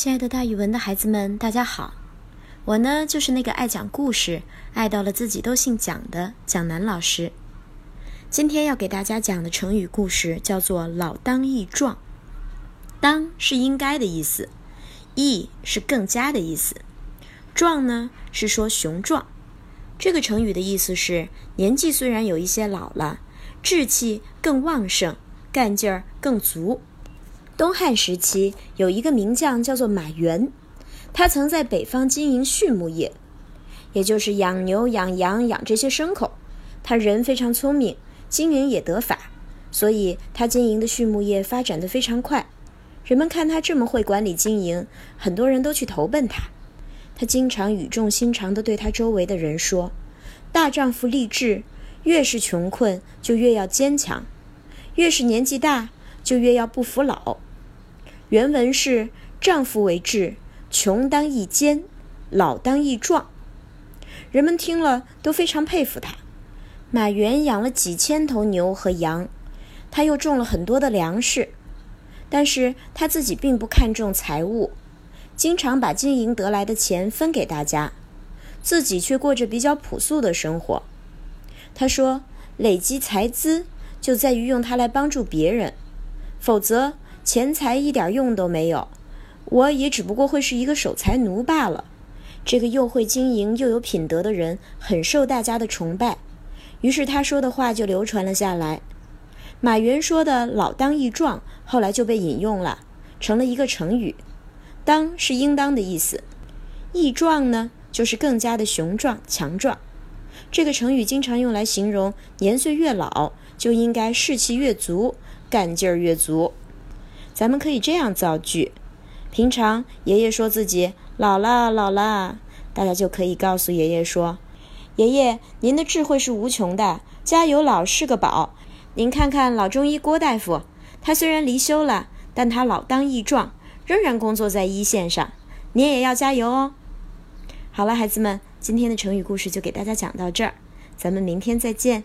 亲爱的，大语文的孩子们，大家好！我呢，就是那个爱讲故事、爱到了自己都姓蒋的蒋楠老师。今天要给大家讲的成语故事叫做“老当益壮”。当是应该的意思，益是更加的意思，壮呢是说雄壮。这个成语的意思是年纪虽然有一些老了，志气更旺盛，干劲儿更足。东汉时期有一个名将叫做马援，他曾在北方经营畜牧业，也就是养牛、养羊、养这些牲口。他人非常聪明，经营也得法，所以他经营的畜牧业发展的非常快。人们看他这么会管理经营，很多人都去投奔他。他经常语重心长地对他周围的人说：“大丈夫立志，越是穷困就越要坚强，越是年纪大就越要不服老。”原文是：“丈夫为志，穷当益坚，老当益壮。”人们听了都非常佩服他。马原养了几千头牛和羊，他又种了很多的粮食，但是他自己并不看重财物，经常把经营得来的钱分给大家，自己却过着比较朴素的生活。他说：“累积财资就在于用它来帮助别人，否则。”钱财一点用都没有，我也只不过会是一个守财奴罢了。这个又会经营又有品德的人很受大家的崇拜，于是他说的话就流传了下来。马云说的“老当益壮”后来就被引用了，成了一个成语。当是应当的意思，益壮呢就是更加的雄壮强壮。这个成语经常用来形容年岁越老就应该士气越足，干劲儿越足。咱们可以这样造句：平常爷爷说自己老了老了，大家就可以告诉爷爷说：“爷爷，您的智慧是无穷的，家有老是个宝。您看看老中医郭大夫，他虽然离休了，但他老当益壮，仍然工作在一线上。您也要加油哦。”好了，孩子们，今天的成语故事就给大家讲到这儿，咱们明天再见。